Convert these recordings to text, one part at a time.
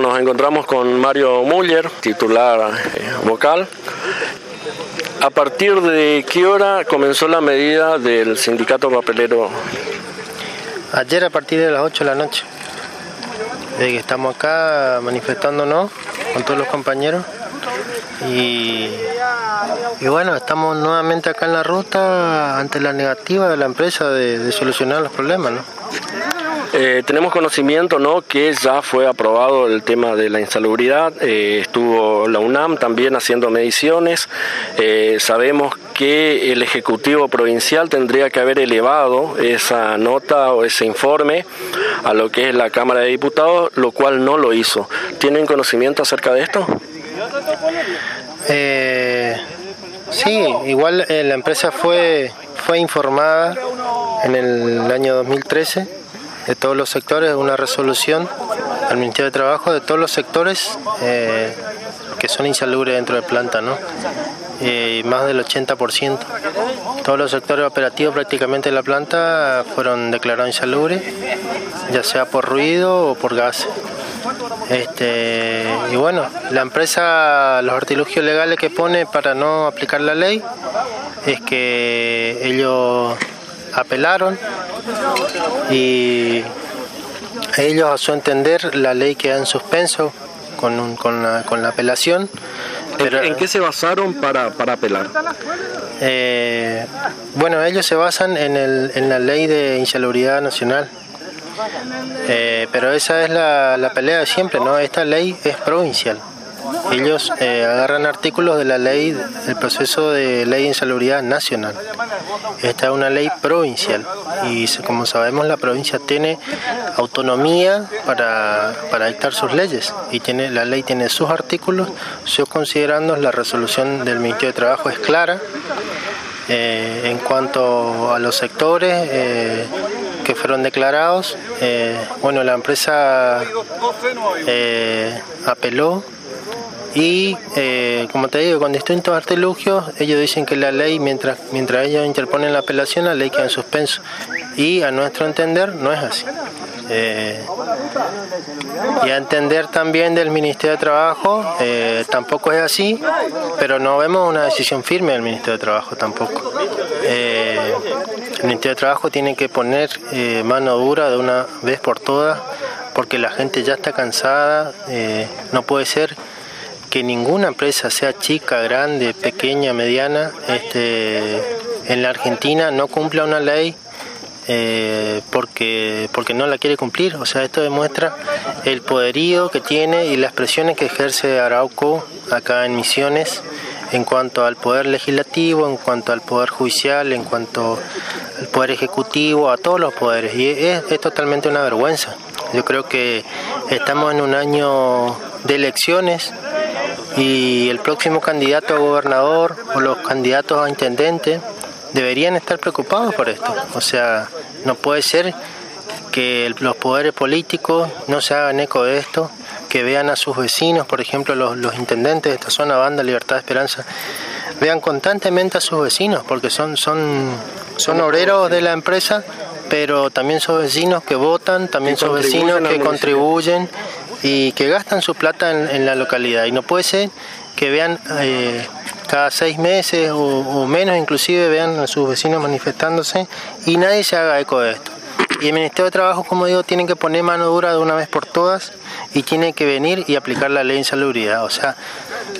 Nos encontramos con Mario Muller, titular eh, vocal. ¿A partir de qué hora comenzó la medida del sindicato papelero? Ayer a partir de las 8 de la noche. Desde que estamos acá manifestándonos con todos los compañeros. Y, y bueno, estamos nuevamente acá en la ruta ante la negativa de la empresa de, de solucionar los problemas. ¿no? Eh, tenemos conocimiento ¿no? que ya fue aprobado el tema de la insalubridad, eh, estuvo la UNAM también haciendo mediciones, eh, sabemos que el Ejecutivo Provincial tendría que haber elevado esa nota o ese informe a lo que es la Cámara de Diputados, lo cual no lo hizo. ¿Tienen conocimiento acerca de esto? sí, igual la empresa fue, fue informada en el año 2013 de todos los sectores, una resolución al Ministerio de Trabajo de todos los sectores eh, que son insalubres dentro de planta, ¿no? Eh, más del 80%. Todos los sectores operativos prácticamente de la planta fueron declarados insalubres, ya sea por ruido o por gas. Este, y bueno, la empresa, los artilugios legales que pone para no aplicar la ley es que ellos apelaron y ellos a su entender la ley queda en suspenso con, con, la, con la apelación. Pero, ¿En qué se basaron para, para apelar? Eh, bueno, ellos se basan en, el, en la ley de insalubridad nacional. Eh, pero esa es la, la pelea de siempre, ¿no? Esta ley es provincial ellos eh, agarran artículos de la ley, del proceso de ley de insalubridad nacional. Esta es una ley provincial y como sabemos la provincia tiene autonomía para, para dictar sus leyes y tiene la ley tiene sus artículos, yo considerando la resolución del Ministerio de Trabajo es clara. Eh, en cuanto a los sectores eh, que fueron declarados, bueno, la empresa apeló y eh, como te digo, con distintos artilugios, ellos dicen que la ley, mientras, mientras ellos interponen la apelación, la ley queda en suspenso. Y a nuestro entender no es así. Eh, y a entender también del Ministerio de Trabajo, eh, tampoco es así, pero no vemos una decisión firme del Ministerio de Trabajo tampoco. el Ministerio de Trabajo tiene que poner mano dura de una vez por todas, porque la gente ya está cansada, no puede ser que ninguna empresa, sea chica, grande, pequeña, mediana, este, en la Argentina no cumpla una ley eh, porque, porque no la quiere cumplir. O sea, esto demuestra el poderío que tiene y las presiones que ejerce Arauco acá en Misiones en cuanto al poder legislativo, en cuanto al poder judicial, en cuanto al poder ejecutivo, a todos los poderes. Y es, es totalmente una vergüenza. Yo creo que estamos en un año de elecciones y el próximo candidato a gobernador o los candidatos a intendente deberían estar preocupados por esto. O sea, no puede ser que los poderes políticos no se hagan eco de esto, que vean a sus vecinos, por ejemplo, los, los intendentes de esta zona, Banda, Libertad, Esperanza, vean constantemente a sus vecinos, porque son, son, son obreros de la empresa, pero también son vecinos que votan, también son vecinos que contribuyen y que gastan su plata en, la localidad. Y no puede ser que vean eh, cada seis meses o, menos inclusive vean a sus vecinos manifestándose y nadie se haga eco de esto. Y el Ministerio de Trabajo, como digo, tiene que poner mano dura de una vez por todas y tiene que venir y aplicar la ley de insalubridad. O sea,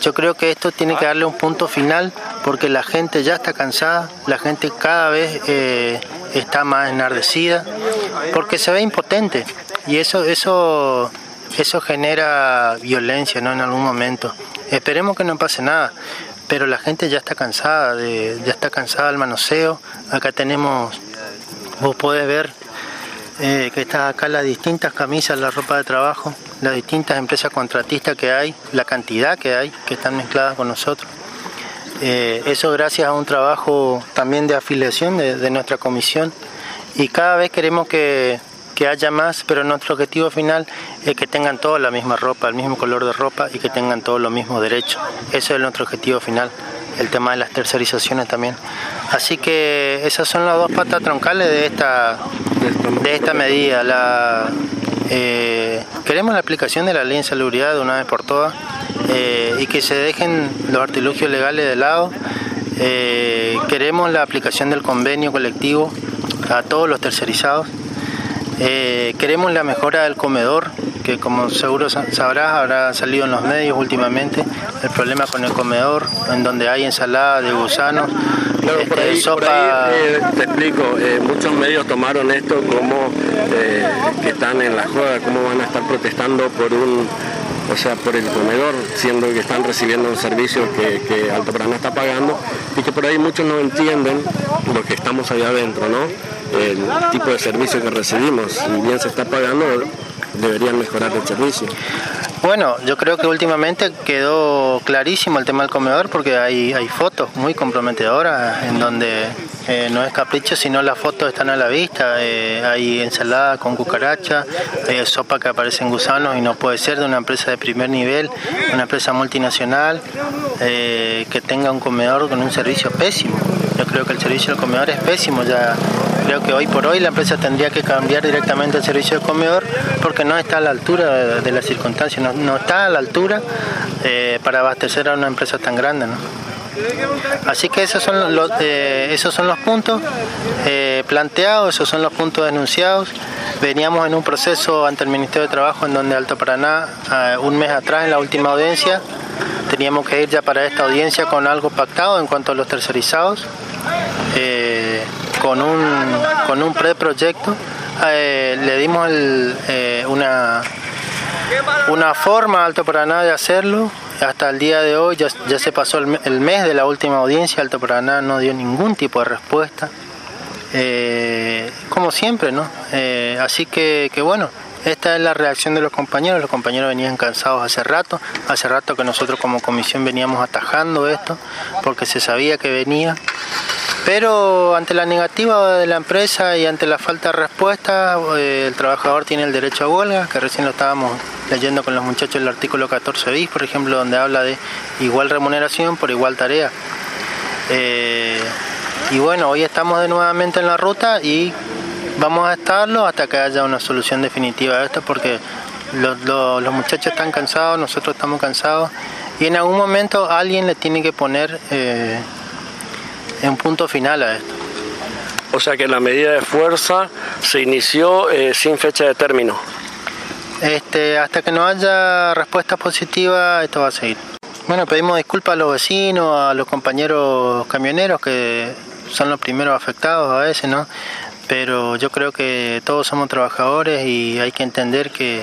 yo creo que esto tiene que darle un punto final porque la gente ya está cansada, la gente cada vez eh, está más enardecida, porque se ve impotente. Y eso, eso eso genera violencia ¿no? en algún momento. Esperemos que no pase nada, pero la gente ya está cansada, ya está cansada del manoseo. Acá tenemos, vos podés ver eh, que están acá las distintas camisas, la ropa de trabajo, las distintas empresas contratistas que hay, la cantidad que hay que están mezcladas con nosotros. Eh, eso gracias a un trabajo también de afiliación de nuestra comisión y cada vez queremos que que haya más, pero nuestro objetivo final es que tengan toda la misma ropa, el mismo color de ropa y que tengan todos los mismos derechos. Ese es nuestro objetivo final, el tema de las tercerizaciones también. Así que esas son las dos patas troncales de esta, de esta medida. Eh, queremos la aplicación de la ley de salubridad de una vez por todas eh, y que se dejen los artilugios legales de lado. Eh, queremos la aplicación del convenio colectivo a todos los tercerizados. Queremos la mejora del comedor, que como seguro sabrás habrá salido en los medios últimamente, el problema con el comedor, en donde hay ensalada de gusanos, Claro, por ahí, eh, te explico, eh, muchos medios tomaron esto como eh, que están en la joda, cómo van a estar protestando por un, o sea, por el comedor, siendo que están recibiendo un servicio que, que Alto Paraná está pagando y que por ahí muchos no entienden lo que estamos allá adentro, ¿no? El tipo de servicio que recibimos, si bien se está pagando, deberían mejorar el servicio. Bueno, yo creo que últimamente quedó clarísimo el tema del comedor porque hay, hay fotos muy comprometedoras en donde eh, no es capricho, sino las fotos están a la vista. Eh, hay ensalada con cucaracha, hay sopa que aparecen gusanos y no puede ser de una empresa de primer nivel, una empresa multinacional eh, que tenga un comedor con un servicio pésimo. Yo creo que el servicio del comedor es pésimo. Ya creo que hoy por hoy la empresa tendría que cambiar directamente el servicio de comedor porque no está a la altura de, las circunstancias, no, está a la altura eh, para abastecer a una empresa tan grande. Así que esos son los, eh, esos son los puntos eh, planteados, esos son los puntos denunciados. Veníamos en un proceso ante el Ministerio de Trabajo en donde Alto Paraná, un mes atrás en la última audiencia, teníamos que ir ya para esta audiencia con algo pactado en cuanto a los tercerizados con un, con un preproyecto. Eh, le dimos eh, una, una forma Alto Paraná de hacerlo. Hasta el día de hoy ya, ya se pasó el, mes de la última audiencia, Alto Paraná no dio ningún tipo de respuesta. Eh, como siempre, ¿no? así que, que bueno, esta es la reacción de los compañeros. Los compañeros venían cansados hace rato. Hace rato que nosotros como comisión veníamos atajando esto porque se sabía que venía. Pero ante la negativa de la empresa y ante la falta de respuesta, eh, el trabajador tiene el derecho a huelga, que recién lo estábamos leyendo con los muchachos el artículo 14 bis, por ejemplo, donde habla de igual remuneración por igual tarea. Eh, y bueno, hoy estamos de nuevamente en la ruta y vamos a estarlo hasta que haya una solución definitiva de esto, porque los, muchachos están cansados, nosotros estamos cansados, y en algún momento alguien le tiene que poner... Eh, un punto final a esto. O sea que la medida de fuerza se inició eh, sin fecha de término. Este, hasta que no haya respuesta positiva, esto va a seguir. Bueno, pedimos disculpas a los vecinos, a los compañeros camioneros que son los primeros afectados a veces, ¿no? Pero yo creo que todos somos trabajadores y hay que entender que,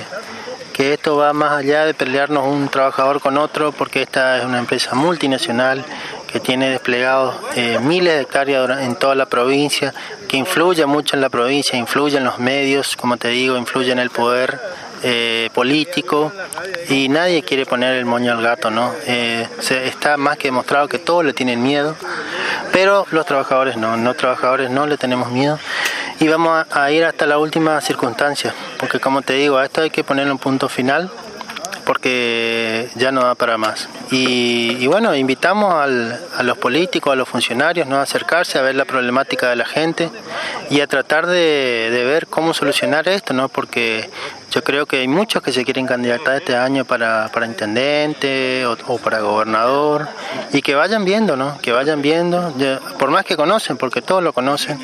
que esto va más allá de pelearnos un trabajador con otro, porque esta es una empresa multinacional que tiene desplegados eh, miles de hectáreas en toda la provincia, que influye mucho en la provincia, influye en los medios, como te digo, influye en el poder eh, político y nadie quiere poner el moño al gato, ¿no? Eh, se, está más que demostrado que todos le tienen miedo, pero los trabajadores no, los trabajadores no le tenemos miedo y vamos a, a ir hasta la última circunstancia, porque como te digo, a esto hay que ponerle un punto final porque ya no da para más. Y, bueno, invitamos a los políticos, a los funcionarios, ¿no? a acercarse a ver la problemática de la gente y a tratar de, ver cómo solucionar esto, ¿no? porque yo creo que hay muchos que se quieren candidatar este año para, intendente o, para gobernador y que vayan viendo, ¿no? que vayan viendo, por más que conocen, porque todos lo conocen,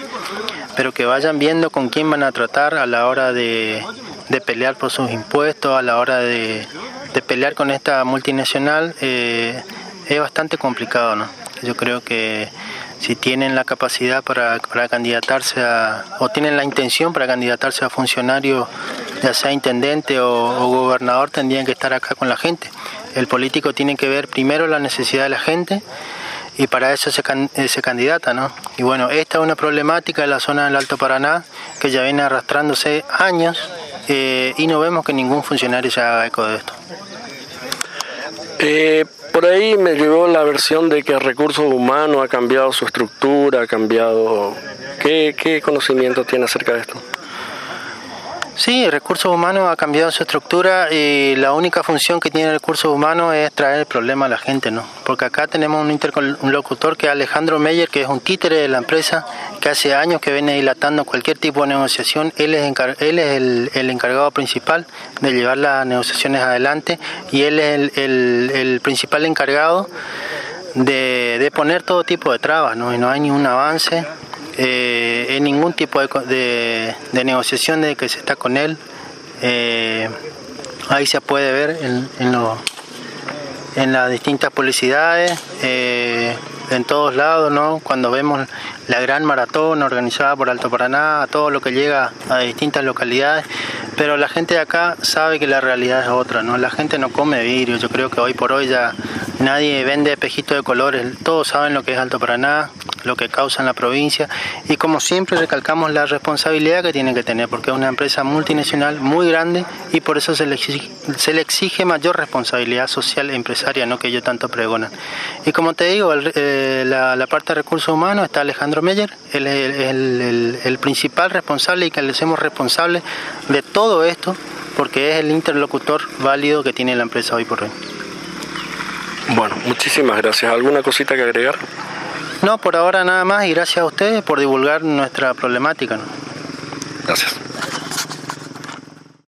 pero que vayan viendo con quién van a tratar a la hora de, de pelear por sus impuestos, a la hora de, de pelear con esta multinacional, eh, es bastante complicado. ¿no? Yo creo que si tienen la capacidad para, para candidatarse a, o tienen la intención para candidatarse a funcionario, ya sea intendente o, gobernador, tendrían que estar acá con la gente. El político tiene que ver primero la necesidad de la gente y para eso se, se candidata, ¿no? Y bueno, esta es una problemática de la zona del Alto Paraná que ya viene arrastrándose años eh, y no vemos que ningún funcionario se haga eco de esto. Eh, por ahí me llegó la versión de que el recurso humano ha cambiado su estructura, ha cambiado... ¿Qué, qué conocimiento tiene acerca de esto? Sí, recursos humanos ha cambiado su estructura y la única función que tiene recursos humanos es traer el problema a la gente, ¿no? Porque acá tenemos un interlocutor que es Alejandro Meyer, que es un títere de la empresa, que hace años que viene dilatando cualquier tipo de negociación. Él es, él es el, encargado principal de llevar las negociaciones adelante y él es el, principal encargado de, poner todo tipo de trabas, ¿no? Y no hay ningún avance eh, en ningún tipo de, de, negociación de que se está con él. Eh, ahí se puede ver en, en, las distintas publicidades, eh, en todos lados, ¿no? cuando vemos la gran maratón organizada por Alto Paraná, todo lo que llega a distintas localidades, pero la gente de acá sabe que la realidad es otra, ¿no? La gente no come vidrio, yo creo que hoy por hoy ya nadie vende espejitos de colores, todos saben lo que es Alto Paraná, lo que causa en la provincia y como siempre recalcamos la responsabilidad que tiene que tener porque es una empresa multinacional muy grande y por eso se le exige, mayor responsabilidad social e empresaria, ¿no? que ellos tanto pregonan. Y como te digo, eh, la, parte de recursos humanos está Alejandro Meyer, él es el, el principal responsable y que le hacemos responsable de todo esto porque es el interlocutor válido que tiene la empresa hoy por hoy. Bueno, muchísimas gracias. ¿Alguna cosita que agregar? No, por ahora nada más y gracias a ustedes por divulgar nuestra problemática. Gracias.